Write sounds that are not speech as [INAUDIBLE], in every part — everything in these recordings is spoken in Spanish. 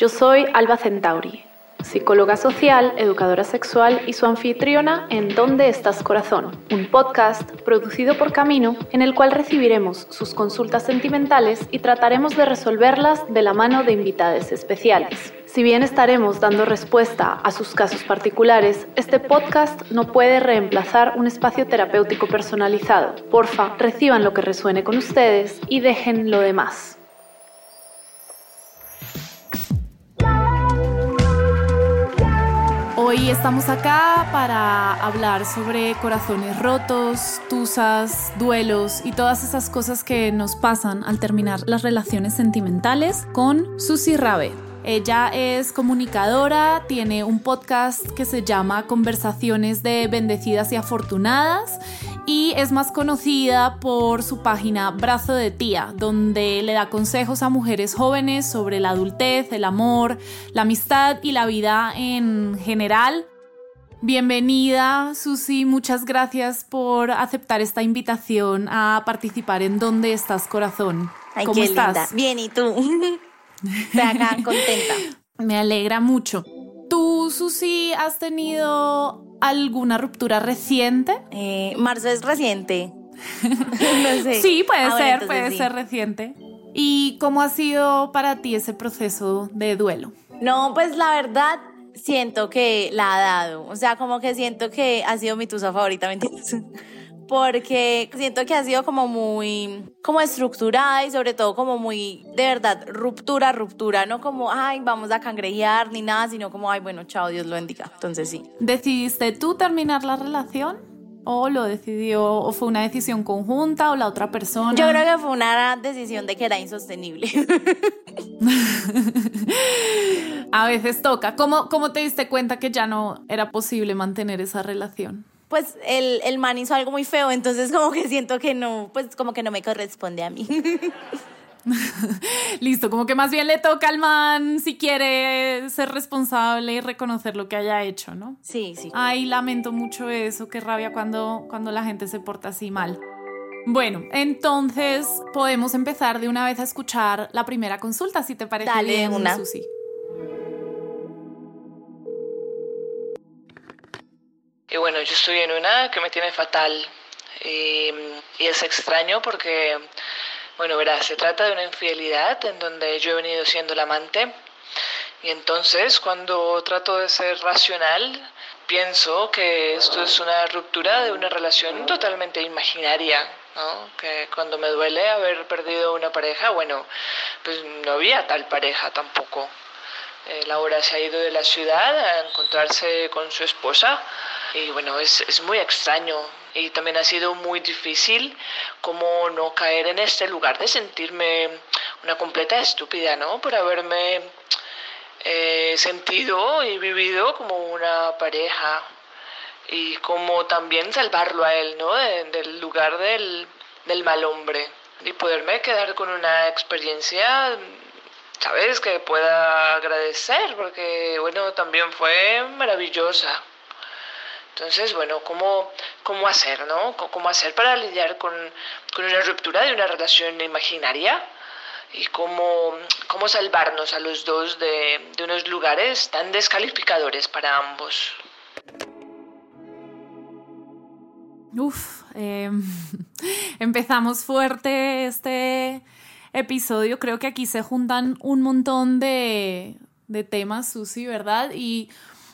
Yo soy Alba Centauri, psicóloga social, educadora sexual y su anfitriona en ¿Dónde estás corazón? Un podcast producido por Camino en el cual recibiremos sus consultas sentimentales y trataremos de resolverlas de la mano de invitados especiales. Si bien estaremos dando respuesta a sus casos particulares, este podcast no puede reemplazar un espacio terapéutico personalizado. Porfa, reciban lo que resuene con ustedes y dejen lo demás. Hoy estamos acá para hablar sobre corazones rotos, tusas, duelos y todas esas cosas que nos pasan al terminar las relaciones sentimentales con Susi Rabe. Ella es comunicadora, tiene un podcast que se llama Conversaciones de Bendecidas y Afortunadas y es más conocida por su página Brazo de Tía, donde le da consejos a mujeres jóvenes sobre la adultez, el amor, la amistad y la vida en general. Bienvenida, Susi. Muchas gracias por aceptar esta invitación a participar en ¿Dónde estás, corazón? ¿Cómo estás? Bien, ¿y tú? [LAUGHS] Estoy acá contenta. [LAUGHS] Me alegra mucho. ¿Tú, Susi, has tenido alguna ruptura reciente? Eh, marzo es reciente. [LAUGHS] no sé. Sí, puede ah, ser, puede ser reciente. ¿Y cómo ha sido para ti ese proceso de duelo? No, pues la verdad siento que la ha dado. O sea, como que siento que ha sido mi tusa favorita, ¿me entiendes? Porque siento que ha sido como muy, como estructurada y sobre todo como muy, de verdad, ruptura, ruptura, no como, ay, vamos a cangrejear ni nada, sino como, ay, bueno, chao, Dios lo bendiga. Entonces sí. ¿Decidiste tú terminar la relación? ¿O lo decidió, o fue una decisión conjunta o la otra persona? Yo creo que fue una decisión de que era insostenible. [LAUGHS] a veces toca. ¿Cómo, ¿Cómo te diste cuenta que ya no era posible mantener esa relación? Pues el, el man hizo algo muy feo, entonces como que siento que no, pues como que no me corresponde a mí. [LAUGHS] Listo, como que más bien le toca al man si quiere ser responsable y reconocer lo que haya hecho, ¿no? Sí, sí. Ay, lamento mucho eso, qué rabia cuando, cuando la gente se porta así mal. Bueno, entonces podemos empezar de una vez a escuchar la primera consulta, si te parece Dale, bien, una. Susi. Y bueno, yo estoy en una que me tiene fatal. Y, es extraño porque, bueno, verás, se trata de una infidelidad en donde yo he venido siendo el amante. Y entonces, cuando trato de ser racional, pienso que esto es una ruptura de una relación totalmente imaginaria, ¿no? Que cuando me duele haber perdido una pareja, bueno, pues no había tal pareja tampoco. Eh, Laura se ha ido de la ciudad a encontrarse con su esposa y bueno, es, es muy extraño y también ha sido muy difícil como no caer en este lugar de sentirme una completa estúpida, ¿no? Por haberme eh, sentido y vivido como una pareja y como también salvarlo a él, ¿no? del lugar del, del mal hombre y poderme quedar con una experiencia ¿sabes? Que pueda agradecer, porque, bueno, también fue maravillosa. Entonces, bueno, ¿cómo, cómo hacer, no? ¿Cómo hacer para lidiar con, con una ruptura de una relación imaginaria? Y cómo, cómo salvarnos a los dos de, de unos lugares tan descalificadores para ambos. Uf, em, [LAUGHS] empezamos fuerte este episodio. Creo que aquí se juntan un montón de, de temas, Susi, ¿verdad? Y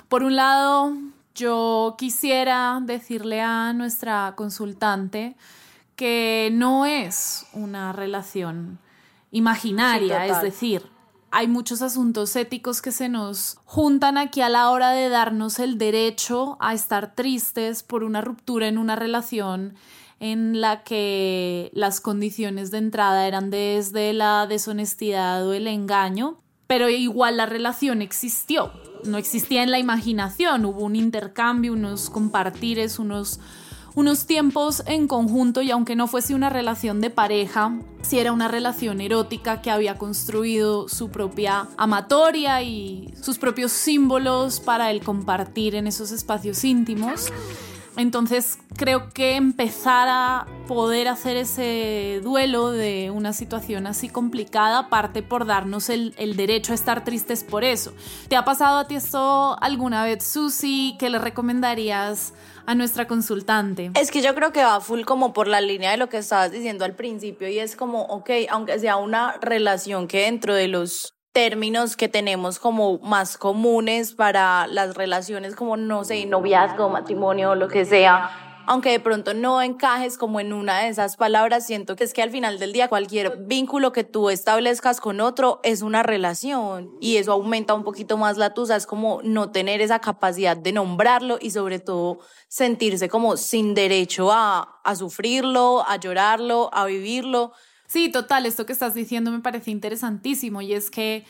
por un lado, yo quisiera decirle a nuestra consultante que no es una relación imaginaria, es decir, hay muchos asuntos éticos que se nos juntan aquí a la hora de darnos el derecho a estar tristes por una ruptura en una relación en la que las condiciones de entrada eran desde la deshonestidad o el engaño, pero igual la relación existió, no existía en la imaginación, hubo un intercambio, unos compartires, unos, unos tiempos en conjunto y aunque no fuese una relación de pareja, sí era una relación erótica que había construido su propia amatoria y sus propios símbolos para el compartir en esos espacios íntimos. Entonces creo que empezar a poder hacer ese duelo de una situación así complicada parte por darnos el, derecho a estar tristes por eso. ¿Te ha pasado a ti esto alguna vez, Susi? ¿Qué le recomendarías a nuestra consultante? Es que yo creo que va full como por la línea de lo que estabas diciendo al principio y es como, ok, aunque sea una relación que dentro de los términos que tenemos como más comunes para las relaciones como, no sé, noviazgo, matrimonio, lo que sea, aunque de pronto no encajes como en una de esas palabras, siento que es que al final del día cualquier vínculo que tú establezcas con otro es una relación y eso aumenta un poquito más la tuya, es como no tener esa capacidad de nombrarlo y sobre todo sentirse como sin derecho a, a sufrirlo, a llorarlo, a vivirlo Sí, total, esto que estás diciendo me parece interesantísimo y es que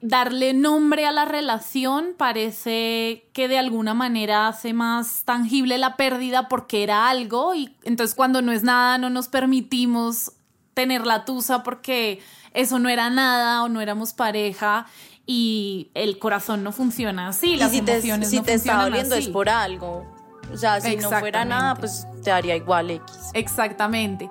darle nombre a la relación parece que de alguna manera hace más tangible la pérdida porque era algo y entonces cuando no es nada no nos permitimos tener la tusa porque eso no era nada o no éramos pareja y el corazón no funciona así, las si emociones te, si te está doliendo es por algo. O sea, si no fuera nada, pues te haría igual X. Exactamente.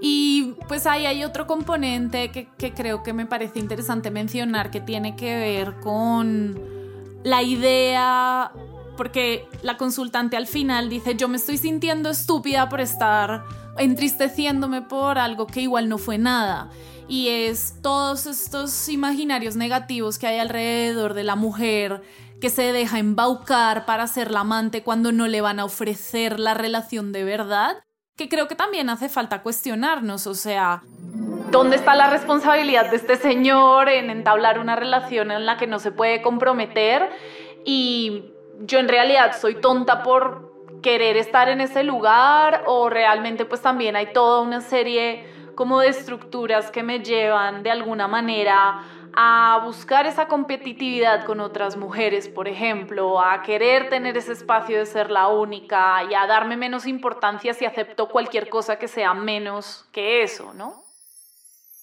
Y pues ahí hay otro componente que, que creo que me parece interesante mencionar que tiene que ver con la idea, porque la consultante al final dice, yo me estoy sintiendo estúpida por estar entristeciéndome por algo que igual no fue nada. Y es todos estos imaginarios negativos que hay alrededor de la mujer que se deja embaucar para ser la amante cuando no le van a ofrecer la relación de verdad, que creo que también hace falta cuestionarnos, o sea, ¿dónde está la responsabilidad de este señor en entablar una relación en la que no se puede comprometer? Y yo en realidad soy tonta por querer estar en ese lugar o realmente pues también hay toda una serie como de estructuras que me llevan de alguna manera a buscar esa competitividad con otras mujeres, por ejemplo, a querer tener ese espacio de ser la única y a darme menos importancia si acepto cualquier cosa que sea menos que eso, ¿no?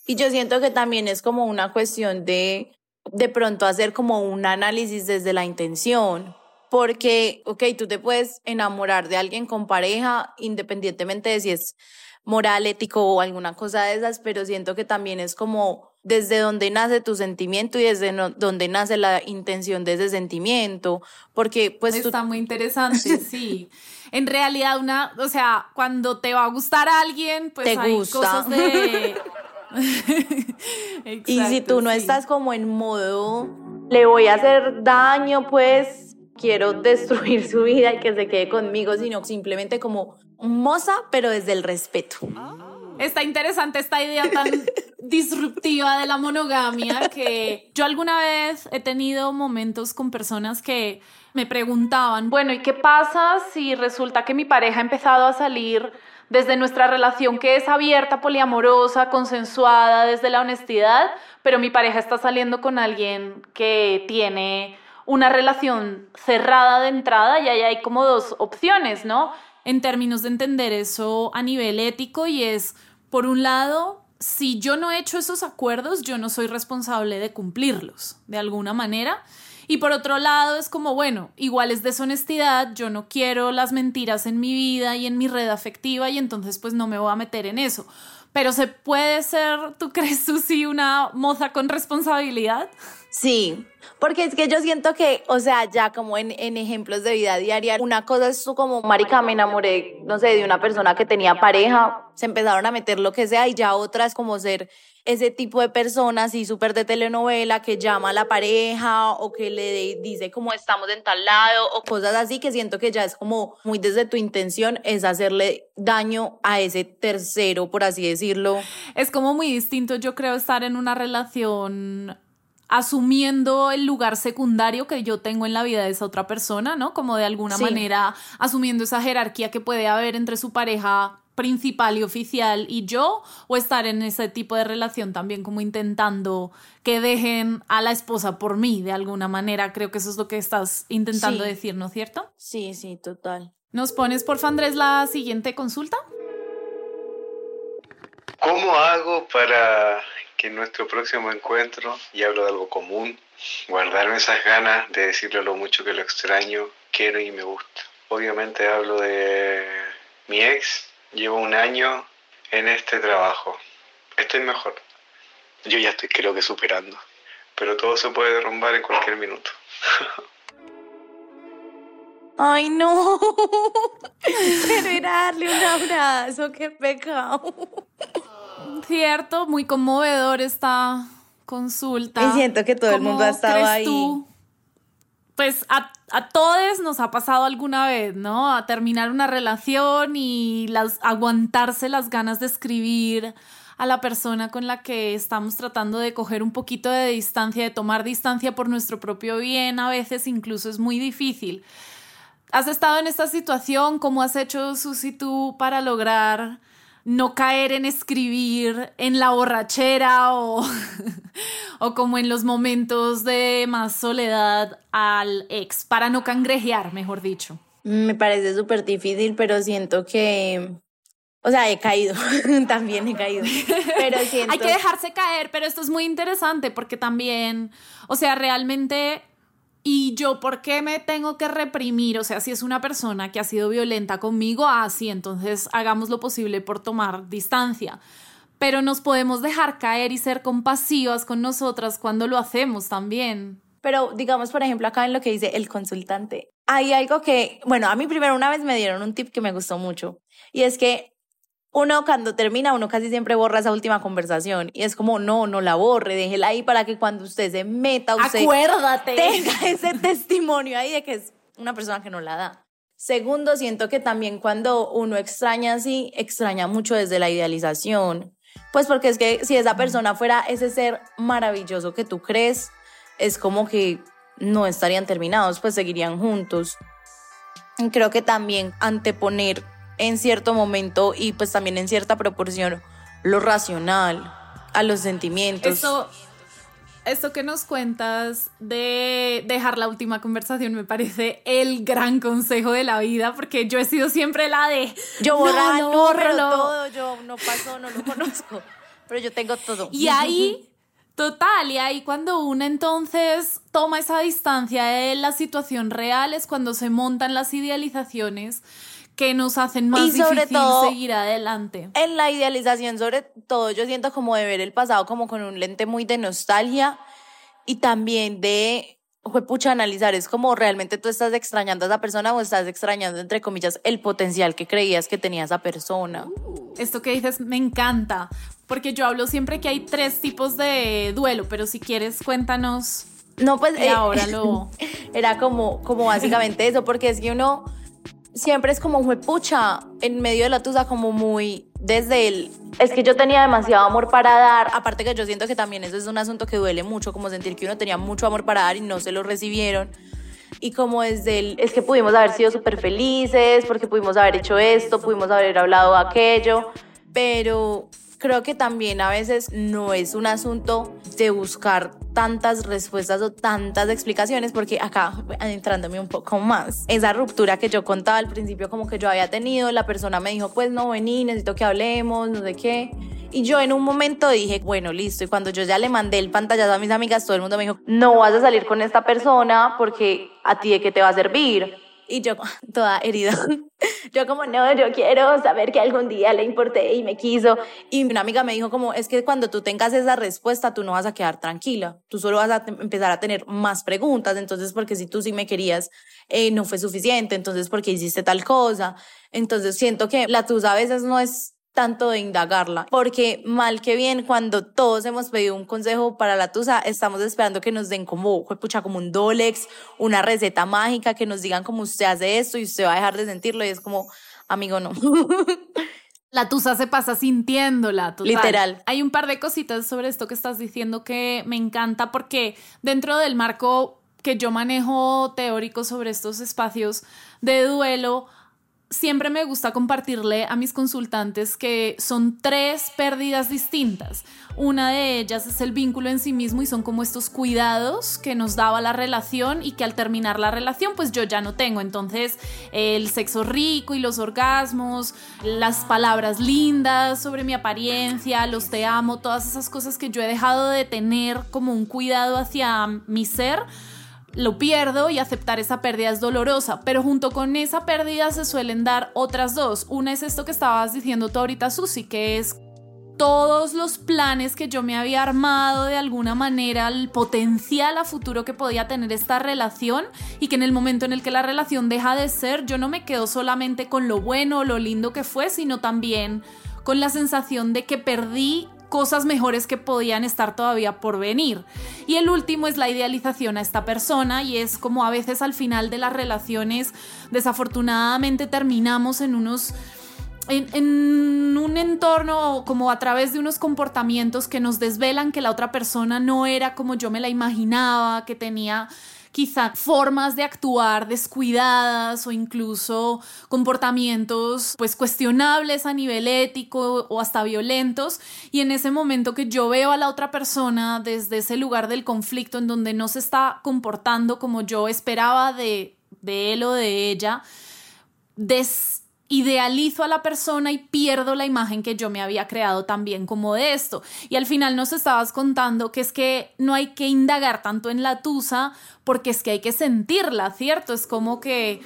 Y yo siento que también es como una cuestión de de pronto hacer como un análisis desde la intención, porque, ok, tú te puedes enamorar de alguien con pareja independientemente de si es moral, ético o alguna cosa de esas, pero siento que también es como desde donde nace tu sentimiento y desde donde nace la intención de ese sentimiento, porque pues está muy interesante, [LAUGHS] sí. En realidad una, o sea, cuando te va a gustar a alguien, pues hay cosas de [LAUGHS] [LAUGHS] y si tú no estás como en modo le voy a hacer daño, pues quiero destruir su vida y que se quede conmigo, sino simplemente como moza, pero desde el respeto. Está interesante esta idea tan disruptiva de la monogamia que yo alguna vez he tenido momentos con personas que me preguntaban, bueno, ¿y qué pasa si resulta que mi pareja ha empezado a salir desde nuestra relación que es abierta, poliamorosa, consensuada, desde la honestidad, pero mi pareja está saliendo con alguien que tiene una relación cerrada de entrada y ahí hay como dos opciones, ¿no? En términos de entender eso a nivel ético y es por un lado, si yo no he hecho esos acuerdos, yo no soy responsable de cumplirlos de alguna manera. Y por otro lado, es como, bueno, igual es deshonestidad, yo no quiero las mentiras en mi vida y en mi red afectiva y entonces pues no me voy a meter en eso. Pero se puede ser, ¿tú crees, Susi, una moza con responsabilidad? Sí, porque es que yo siento que, o sea, ya como en, en, ejemplos de vida diaria, una cosa es tú como, marica, me enamoré, no sé, de una persona que tenía pareja, se empezaron a meter lo que sea, y ya otra es como ser ese tipo de personas, así súper de telenovela, que llama a la pareja o que le dice como estamos en tal lado o cosas así, que siento que ya es como muy desde tu intención, es hacerle daño a ese tercero, por así decirlo. Es como muy distinto, yo creo, estar en una relación asumiendo el lugar secundario que yo tengo en la vida de esa otra persona, ¿no? Como de alguna manera asumiendo esa jerarquía que puede haber entre su pareja principal y oficial y yo, o estar en ese tipo de relación también como intentando que dejen a la esposa por mí de alguna manera. Creo que eso es lo que estás intentando decir, ¿no es cierto? Sí, sí, total. ¿Nos pones, por Andrés, la siguiente consulta? ¿Cómo hago para que en nuestro próximo encuentro, y hablo de algo común, guardarme esas ganas de decirle lo mucho que lo extraño, quiero y me gusta. Obviamente hablo de mi ex. Llevo un año en este trabajo. Estoy mejor. Yo ya estoy creo que superando. Pero todo se puede derrumbar en cualquier minuto. [LAUGHS] Ay, no. Pero darle un abrazo, qué pecado. [LAUGHS] Cierto, muy conmovedor esta consulta. Y siento que todo el mundo ha estado ahí. Tú? Pues a, a todos nos ha pasado alguna vez, ¿no? A terminar una relación y las, aguantarse las ganas de escribir a la persona con la que estamos tratando de coger un poquito de distancia, de tomar distancia por nuestro propio bien, a veces incluso es muy difícil. ¿Has estado en esta situación? ¿Cómo has hecho, Susi, tú para lograr no caer en escribir en la borrachera o, [LAUGHS] o como en los momentos de más soledad al ex, para no cangrejear, mejor dicho? Me parece súper difícil, pero siento que, o sea, he caído, [LAUGHS] también he caído. Pero siento... [LAUGHS] Hay que dejarse caer, pero esto es muy interesante porque también, o sea, realmente y yo, ¿por qué me tengo que reprimir? O sea, si es una persona que ha sido violenta conmigo, así, entonces hagamos lo posible por tomar distancia. Pero nos podemos dejar caer y ser compasivas con nosotras cuando lo hacemos también. Pero digamos, por ejemplo, acá en lo que dice el consultante, hay algo que, bueno, a mí primero una vez me dieron un tip que me gustó mucho. Y es que uno cuando termina, uno casi siempre borra esa última conversación. Y es como, no, no la borre, déjela ahí para que cuando usted se meta, usted Acuérdate. tenga [LAUGHS] ese testimonio ahí de que es una persona que no la da. Segundo, siento que también cuando uno extraña así, extraña mucho desde la idealización. Pues porque es que si esa persona fuera ese ser maravilloso que tú crees, es como que no estarían terminados, pues seguirían juntos. Creo que también anteponer en cierto momento y pues también en cierta proporción lo racional a los sentimientos. Esto, esto que nos cuentas de dejar la última conversación me parece el gran consejo de la vida porque yo he sido siempre la de yo borrar, no, no, todo, yo no pasó, no lo [LAUGHS] conozco, pero yo tengo todo. Y ahí Total, y ahí cuando uno entonces toma esa distancia de la situación real es cuando se montan las idealizaciones que nos hacen más y sobre difícil todo, seguir adelante. En la idealización, sobre todo, yo siento como de ver el pasado como con un lente muy de nostalgia y también de, pucha, analizar, es como realmente tú estás extrañando a esa persona o estás extrañando, entre comillas, el potencial que creías que tenía esa persona. Esto que dices me encanta, porque yo hablo siempre que hay tres tipos de duelo, pero si quieres, cuéntanos. No, pues eh, ahora [LAUGHS] lo... era como, como básicamente eso, porque es que uno siempre es como, pucha, en medio de la tusa, como muy desde el. Es que yo tenía demasiado amor para dar. Aparte que yo siento que también eso es un asunto que duele mucho, como sentir que uno tenía mucho amor para dar y no se lo recibieron. Y como desde el. Es que pudimos haber sido súper felices, porque pudimos haber hecho esto, pudimos haber hablado aquello. Pero creo que también a veces no es un asunto de buscar tantas respuestas o tantas explicaciones, porque acá, entrándome un poco más, esa ruptura que yo contaba al principio como que yo había tenido, la persona me dijo, pues no, vení, necesito que hablemos, no sé qué. Y yo en un momento dije, bueno, listo. Y cuando yo ya le mandé el pantallazo a mis amigas, todo el mundo me dijo, no vas a salir con esta persona porque a ti de qué te va a servir. Y yo [LAUGHS] toda herida. [LAUGHS] Yo como, no, yo quiero saber que algún día le importé y me quiso. Y una amiga me dijo como, es que cuando tú tengas esa respuesta, tú no vas a quedar tranquila. Tú solo vas a empezar a tener más preguntas. Entonces, porque si tú sí me querías, eh, no fue suficiente. Entonces, porque hiciste tal cosa. Entonces, siento que la tusa a veces no es tanto de indagarla, porque mal que bien, cuando todos hemos pedido un consejo para la tusa, estamos esperando que nos den como, pucha, como un Dolex, una receta mágica, que nos digan como usted hace esto y usted va a dejar de sentirlo y es como, amigo, no. [LAUGHS] La tusa se pasa sintiéndola, total. Literal. Hay un par de cositas sobre esto que estás diciendo que me encanta porque dentro del marco que yo manejo teórico sobre estos espacios de duelo, siempre me gusta compartirle a mis consultantes que son tres pérdidas distintas. Una de ellas es el vínculo en sí mismo y son como estos cuidados que nos daba la relación y que al terminar la relación pues yo ya no tengo. Entonces el sexo rico y los orgasmos, las palabras lindas sobre mi apariencia, los te amo, todas esas cosas que yo he dejado de tener como un cuidado hacia mi ser lo pierdo y aceptar esa pérdida es dolorosa, pero junto con esa pérdida se suelen dar otras dos. Una es esto que estabas diciendo tú ahorita, Susi, que es todos los planes que yo me había armado de alguna manera, el potencial a futuro que podía tener esta relación y que en el momento en el que la relación deja de ser, yo no me quedo solamente con lo bueno o lo lindo que fue, sino también con la sensación de que perdí cosas mejores que podían estar todavía por venir. Y el último es la idealización a esta persona y es como a veces al final de las relaciones desafortunadamente terminamos en unos... En, un entorno como a través de unos comportamientos que nos desvelan que la otra persona no era como yo me la imaginaba, que tenía quizá formas de actuar descuidadas o incluso comportamientos pues cuestionables a nivel ético o hasta violentos. Y en ese momento que yo veo a la otra persona desde ese lugar del conflicto en donde no se está comportando como yo esperaba de, de él o de ella, idealizo a la persona y pierdo la imagen que yo me había creado también como de esto. Y al final nos estabas contando que es que no hay que indagar tanto en la tusa porque es que hay que sentirla, ¿cierto? Es como que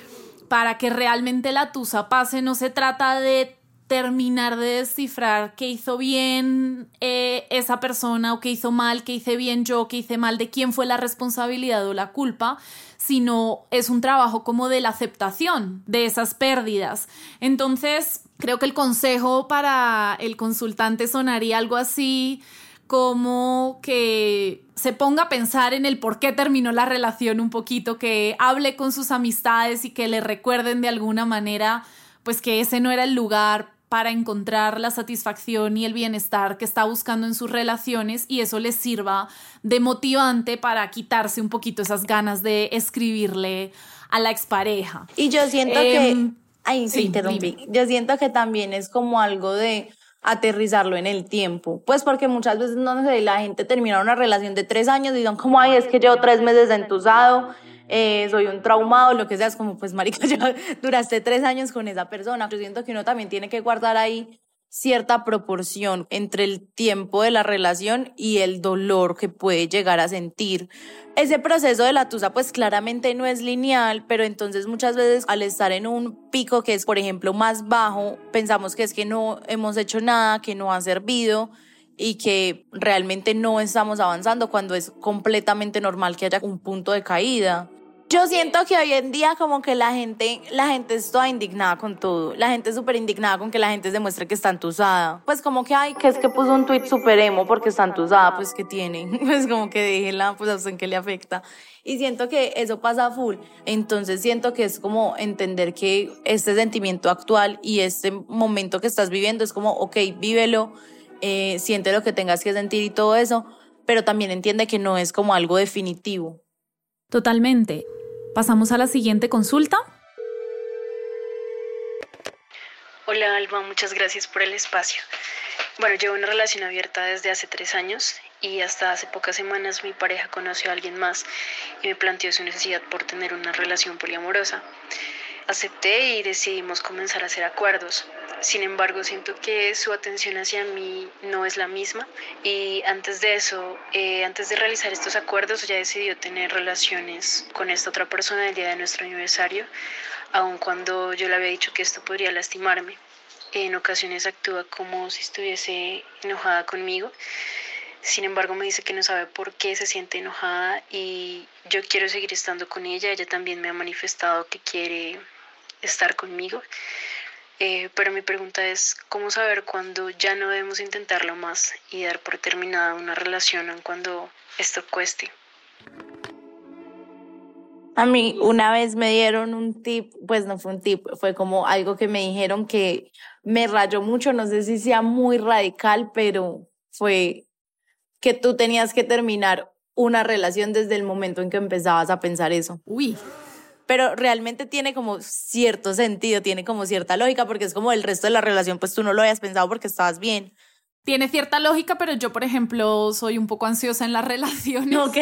para que realmente la tusa pase no se trata de terminar de descifrar qué hizo bien eh, esa persona o qué hizo mal, qué hice bien yo, qué hice mal, de quién fue la responsabilidad o la culpa, sino es un trabajo como de la aceptación de esas pérdidas. Entonces, creo que el consejo para el consultante sonaría algo así como que se ponga a pensar en el por qué terminó la relación un poquito, que hable con sus amistades y que le recuerden de alguna manera pues que ese no era el lugar para encontrar la satisfacción y el bienestar que está buscando en sus relaciones y eso les sirva de motivante para quitarse un poquito esas ganas de escribirle a la expareja. Y yo siento que... Em, ay, sí, interrumpí. Yo siento que también es como algo de aterrizarlo en el tiempo. Pues porque muchas veces no sé, la gente termina una relación de tres años y dicen como, ay, es que llevo tres meses entusado eh, soy un traumado, lo que sea, es como, pues, marica, [LAUGHS] ya duraste tres años con esa persona. Yo siento que uno también tiene que guardar ahí cierta proporción entre el tiempo de la relación y el dolor que puede llegar a sentir. Ese proceso de la tusa pues claramente no es lineal, pero entonces muchas veces al estar en un pico que es por ejemplo más bajo, pensamos que es que no hemos hecho nada, que no ha servido y que realmente no estamos avanzando cuando es completamente normal que haya un punto de caída. Yo siento que hoy en día como que la gente, la gente es toda indignada con todo. La gente es súper indignada con que la gente demuestre que está entusada. Pues como que, ay, que es que puso un tweet súper emo porque está entusada, pues que tiene. [LAUGHS] Pues como que déjela, pues a usted qué le afecta. Y siento que eso pasa full. Entonces siento que es como entender que este sentimiento actual y este momento que estás viviendo es como, ok, vívelo, eh, siente lo que tengas que sentir y todo eso, pero también entiende que no es como algo definitivo. Totalmente. Pasamos a la siguiente consulta. Hola Alba, muchas gracias por el espacio. Bueno, llevo una relación abierta desde hace tres años y hasta hace pocas semanas mi pareja conoció a alguien más y me planteó su necesidad por tener una relación poliamorosa. Acepté y decidimos comenzar a hacer acuerdos. Sin embargo, siento que su atención hacia mí no es la misma y antes de eso, eh, antes de realizar estos acuerdos, ella decidió tener relaciones con esta otra persona el día de nuestro aniversario, aun cuando yo le había dicho que esto podría lastimarme. En ocasiones actúa como si estuviese enojada conmigo. Sin embargo, me dice que no sabe por qué se siente enojada y yo quiero seguir estando con ella. Ella también me ha manifestado que quiere estar conmigo. Eh, pero mi pregunta es, ¿cómo saber cuándo ya no debemos intentarlo más y dar por terminada una relación cuando esto cueste? A mí una vez me dieron un tip, pues no fue un tip, fue como algo que me dijeron que me rayó mucho, no sé si sea muy radical, pero fue que tú tenías que terminar una relación desde el momento en que empezabas a pensar eso. Uy pero realmente tiene como cierto sentido, tiene como cierta lógica, porque es como el resto de la relación, pues tú no lo habías pensado porque estabas bien. Tiene cierta lógica, pero yo, por ejemplo, soy un poco ansiosa en las [LAUGHS] relaciones. Ok.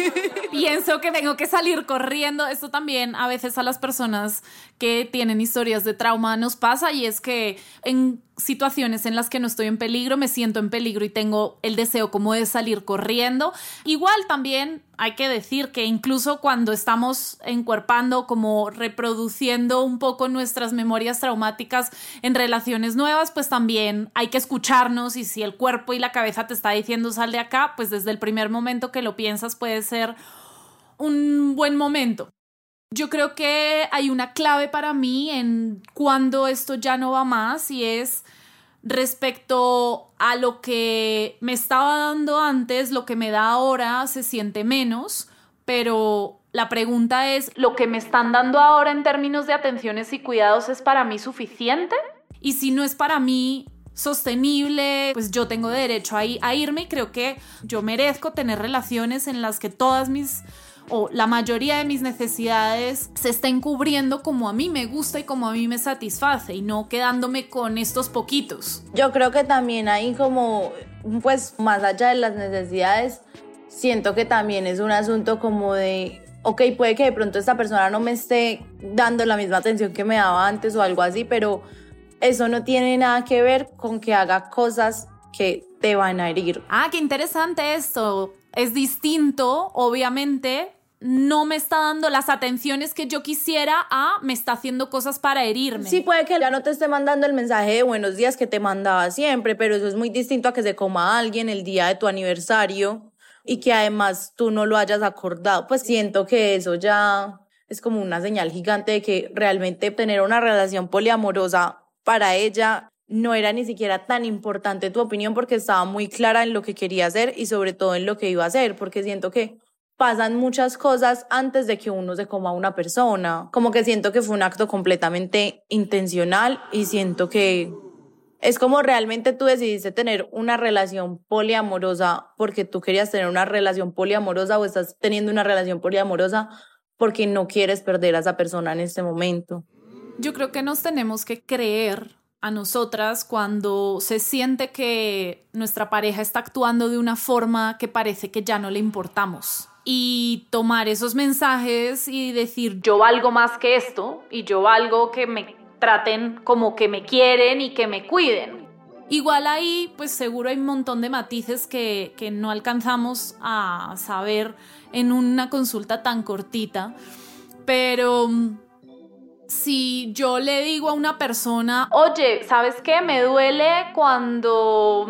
[LAUGHS] Pienso que tengo que salir corriendo. Esto también a veces a las personas que tienen historias de trauma nos pasa y es que en situaciones en las que no estoy en peligro, me siento en peligro y tengo el deseo como de salir corriendo. Igual también hay que decir que incluso cuando estamos encuerpando, como reproduciendo un poco nuestras memorias traumáticas en relaciones nuevas, pues también hay que escucharnos y si el cuerpo y la cabeza te está diciendo sal de acá, pues desde el primer momento que lo piensas puede ser un buen momento. Yo creo que hay una clave para mí en cuando esto ya no va más y es respecto a lo que me estaba dando antes, lo que me da ahora se siente menos, pero la pregunta es, ¿lo que me están dando ahora en términos de atenciones y cuidados es para mí suficiente? Y si no es para mí sostenible, pues yo tengo derecho a, irme y creo que yo merezco tener relaciones en las que todas mis o la mayoría de mis necesidades se estén cubriendo como a mí me gusta y como a mí me satisface y no quedándome con estos poquitos. Yo creo que también hay como, pues más allá de las necesidades, siento que también es un asunto como de, ok, puede que de pronto esta persona no me esté dando la misma atención que me daba antes o algo así, pero eso no tiene nada que ver con que haga cosas que te van a herir. Ah, qué interesante esto. Es distinto, obviamente, no me está dando las atenciones que yo quisiera a me está haciendo cosas para herirme. Sí, puede que ya no te esté mandando el mensaje de buenos días que te mandaba siempre, pero eso es muy distinto a que se coma alguien el día de tu aniversario y que además tú no lo hayas acordado. Pues siento que eso ya es como una señal gigante de que realmente tener una relación poliamorosa para ella no era ni siquiera tan importante tu opinión porque estaba muy clara en lo que quería hacer y sobre todo en lo que iba a hacer, porque siento que pasan muchas cosas antes de que uno se coma a una persona. Como que siento que fue un acto completamente intencional y siento que es como realmente tú decidiste tener una relación poliamorosa porque tú querías tener una relación poliamorosa o estás teniendo una relación poliamorosa porque no quieres perder a esa persona en este momento. Yo creo que nos tenemos que creer a nosotras cuando se siente que nuestra pareja está actuando de una forma que parece que ya no le importamos y tomar esos mensajes y decir yo valgo más que esto y yo valgo que me traten como que me quieren y que me cuiden. Igual ahí, pues seguro hay un montón de matices que, que no alcanzamos a saber en una consulta tan cortita, pero mm, si yo le digo a una persona, oye, ¿sabes qué? Me duele cuando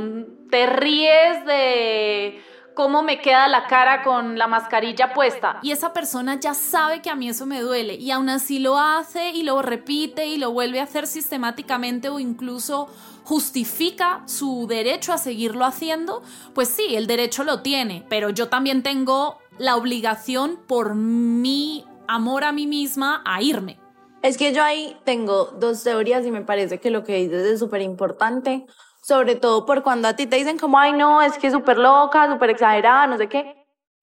te ríes de cómo me queda la cara con la mascarilla puesta. Y esa persona ya sabe que a mí eso me duele y aún así lo hace y lo repite y lo vuelve a hacer sistemáticamente o incluso justifica su derecho a seguirlo haciendo, pues sí, el derecho lo tiene, pero yo también tengo la obligación por mi amor a mí misma a irme. Es que yo ahí tengo dos teorías y me parece que lo que dices es súper importante sobre todo por cuando a ti te dicen como, ay, no, es que es súper loca, súper exagerada, no sé qué.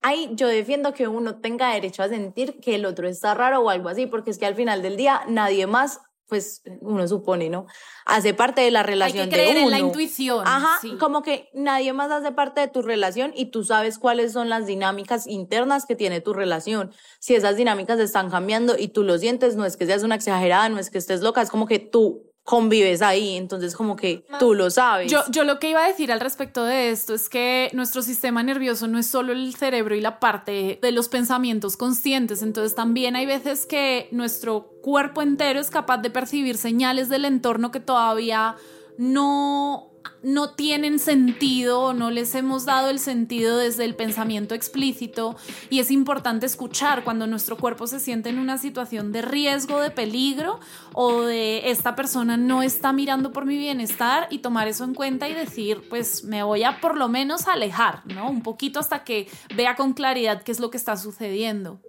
Ahí yo defiendo que uno tenga derecho a sentir que el otro está raro o algo así, porque es que al final del día nadie más pues uno supone, ¿no? Hace parte de la relación Hay que creer de uno. en la intuición. Ajá, como que nadie más hace parte de tu relación y tú sabes cuáles son las dinámicas internas que tiene tu relación. Si esas dinámicas están cambiando y tú lo sientes, no es que seas una exagerada, no es que estés loca, es como que tú convives ahí, entonces como que tú lo sabes. Yo, yo lo que iba a decir al respecto de esto es que nuestro sistema nervioso no es solo el cerebro y la parte de los pensamientos conscientes, entonces también hay veces que nuestro cuerpo entero es capaz de percibir señales del entorno que todavía no no tienen sentido, no les hemos dado el sentido desde el pensamiento explícito y es importante escuchar cuando nuestro cuerpo se siente en una situación de riesgo, de peligro o de esta persona no está mirando por mi bienestar y tomar eso en cuenta y decir, pues me voy a por lo menos alejar, ¿no? Un poquito hasta que vea con claridad qué es lo que está sucediendo.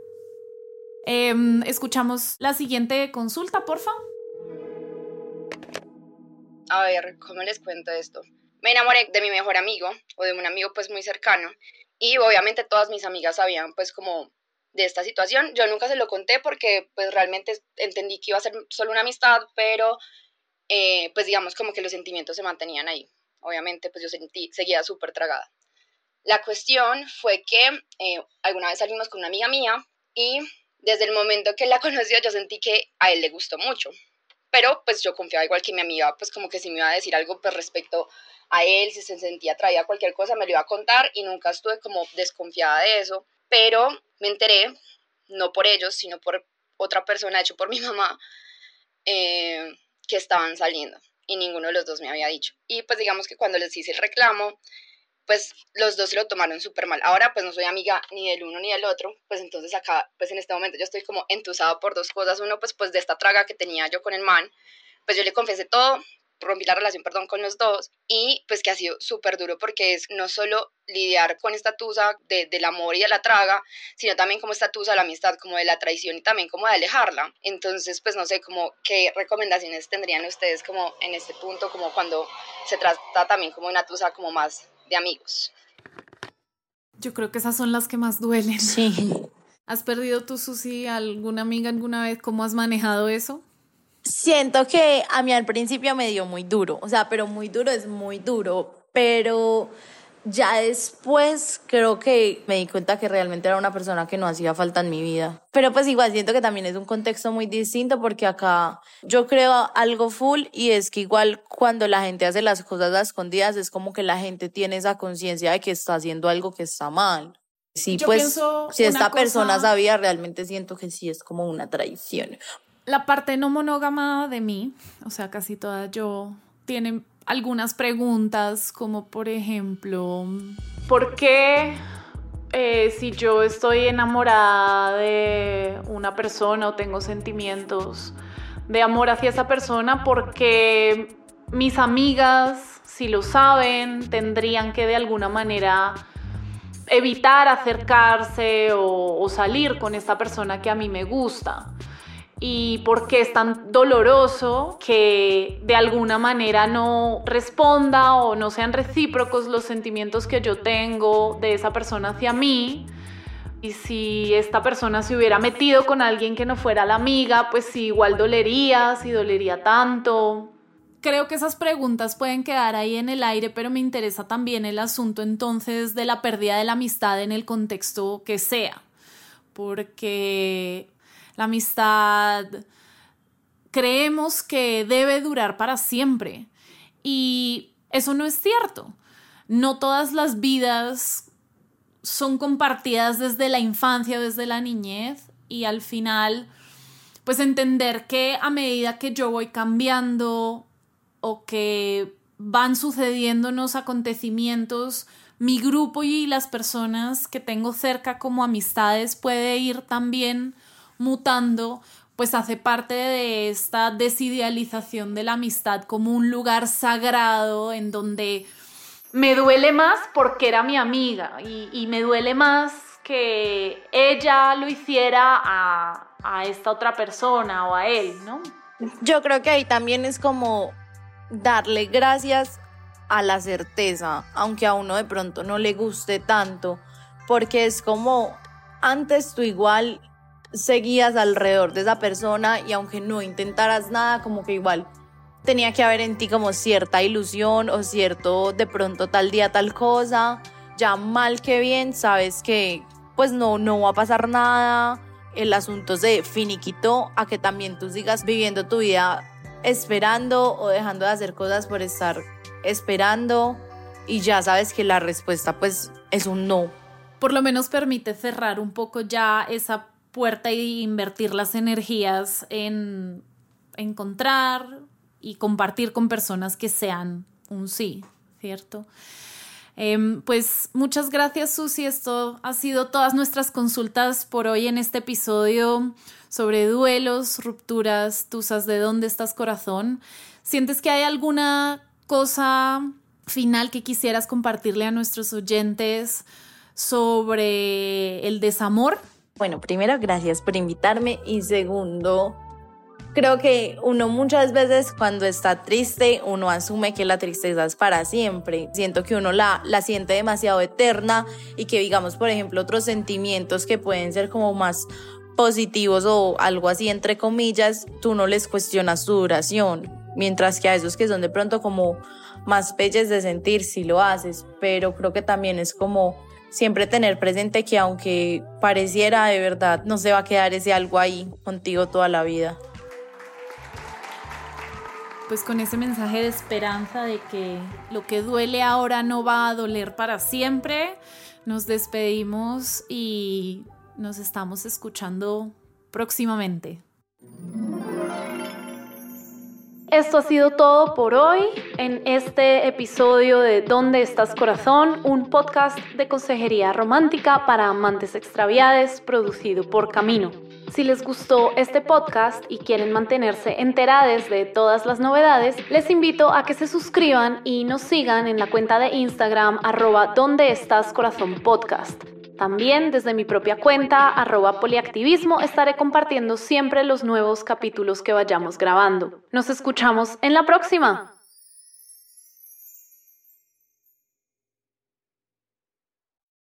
Em, escuchamos la siguiente consulta, por favor. A ver, ¿cómo les cuento esto? Me enamoré de mi mejor amigo o de un amigo pues muy cercano y obviamente todas mis amigas sabían pues como de esta situación. Yo nunca se lo conté porque pues realmente entendí que iba a ser solo una amistad, pero eh, pues digamos como que los sentimientos se mantenían ahí. Obviamente pues yo sentí, seguía súper tragada. La cuestión fue que eh, alguna vez salimos con una amiga mía y desde el momento que la [LAUGHS] conoció yo sentí que a él le gustó mucho pero pues yo confiaba igual que mi amiga, pues como que si me iba a decir algo pues respecto a él, si se sentía atraída cualquier cosa, me lo iba a contar y nunca estuve como desconfiada de eso, pero me enteré, no por ellos, sino por otra persona, hecho por mi [LAUGHS] mamá, eh, que estaban saliendo y ninguno de los dos me había dicho. Y pues digamos que cuando les hice el reclamo, pues los dos se lo tomaron súper mal. Ahora pues no soy amiga ni del uno ni del otro, pues entonces acá, pues en este momento yo estoy como entusada por dos cosas. Uno pues pues de esta traga que tenía yo con el man, pues yo le confesé todo, rompí la relación, perdón, con los dos y pues que ha sido súper duro porque es no solo lidiar con esta tusa de, del amor y de la traga, sino también como esta tusa de la amistad, como de la traición y también como de alejarla. Entonces, pues no sé, como qué recomendaciones tendrían ustedes como en este punto, como cuando se trata también como una tusa como más de amigos. Yo creo que esas son las que más duelen. Sí. [LAUGHS] ¿Has perdido tú, Susi, alguna amiga alguna vez? ¿Cómo has manejado eso? Siento que a mí al principio me dio muy duro, o sea, pero muy duro es muy duro, pero ya después creo que me di cuenta que realmente era una persona que no hacía falta en mi vida. Pero pues igual siento que también es un contexto muy distinto porque acá yo creo algo full y es que igual cuando la gente hace las cosas a escondidas es como que la gente tiene esa conciencia de que está haciendo algo que está mal. Sí, Yo pues si esta persona sabía, realmente siento que sí es como una traición. La parte no monógama de mí, o sea, casi toda yo, tiene algunas preguntas como por ejemplo, ¿por qué eh, si yo estoy enamorada de una persona o tengo sentimientos de amor hacia esa persona, porque mis amigas, si lo saben, tendrían que de alguna manera evitar acercarse o, o salir con esta persona que a mí me gusta? Y por qué es tan doloroso que de alguna manera no responda o no sean recíprocos los sentimientos que yo tengo de esa persona hacia mí. Y si esta persona se hubiera metido con alguien que no fuera la amiga, pues sí, igual dolería, si dolería tanto. Creo que esas preguntas pueden quedar ahí en el aire, pero me interesa también el asunto entonces de la pérdida de la amistad en el contexto que sea. Porque la amistad creemos que debe durar para siempre. Y eso no es cierto. No todas las vidas son compartidas desde la infancia, desde la niñez. Y al final, pues entender que a medida que yo voy cambiando o que van sucediéndonos acontecimientos, mi grupo y las personas que tengo cerca como amistades puede ir también mutando, pues hace parte de esta desidealización de la amistad como un lugar sagrado en donde me duele más porque era mi amiga y, me duele más que ella lo hiciera a, a esta otra persona o a él, ¿no? Yo creo que ahí también es como darle gracias a la certeza, aunque a uno de pronto no le guste tanto, porque es como antes tú igual seguías alrededor de esa persona y aunque no intentaras nada, como que igual tenía que haber en ti como cierta ilusión o cierto de pronto tal día tal cosa, ya mal que bien sabes que pues no, no va a pasar nada, el asunto se finiquitó a que también tú sigas viviendo tu vida esperando o dejando de hacer cosas por estar esperando. Y ya sabes que la respuesta pues es un no. Por lo menos permite cerrar un poco ya esa puerta y invertir las energías en encontrar y compartir con personas que sean un sí, ¿cierto? Eh, pues muchas gracias Susi, esto ha sido todas nuestras consultas por hoy en este episodio sobre duelos, rupturas, tusas, ¿de dónde estás corazón? ¿Sientes que hay alguna cosa final que quisieras compartirle a nuestros oyentes sobre el desamor? Bueno, primero, gracias por invitarme y segundo, creo que uno muchas veces cuando está triste, uno asume que la tristeza es para siempre. Siento que uno la, la siente demasiado eterna y que digamos, por ejemplo, otros sentimientos que pueden ser como más positivos o algo así, entre comillas, tú no les cuestionas su duración. Mientras que a esos que son de pronto como más bellos de sentir, sí lo haces, pero creo que también es como siempre tener presente que aunque pareciera de verdad, no se va a quedar ese algo ahí contigo toda la vida. pues con ese mensaje de esperanza de que lo que duele ahora no va a doler para siempre, nos despedimos y nos estamos escuchando próximamente. Esto ha sido todo por hoy en este episodio de ¿Dónde estás corazón? Un podcast de consejería romántica para amantes extraviados producido por Camino. Si les gustó este podcast y quieren mantenerse enterados de todas las novedades, les invito a que se suscriban y nos sigan en la cuenta de Instagram arroba donde estás corazón podcast. También desde mi propia cuenta, arroba poliactivismo, estaré compartiendo siempre los nuevos capítulos que vayamos grabando. Nos escuchamos en la próxima.